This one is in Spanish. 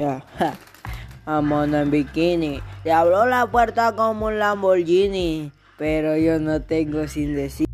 Ya. Vamos en bikini. Le abrió la puerta como un Lamborghini. Pero yo no tengo sin decir.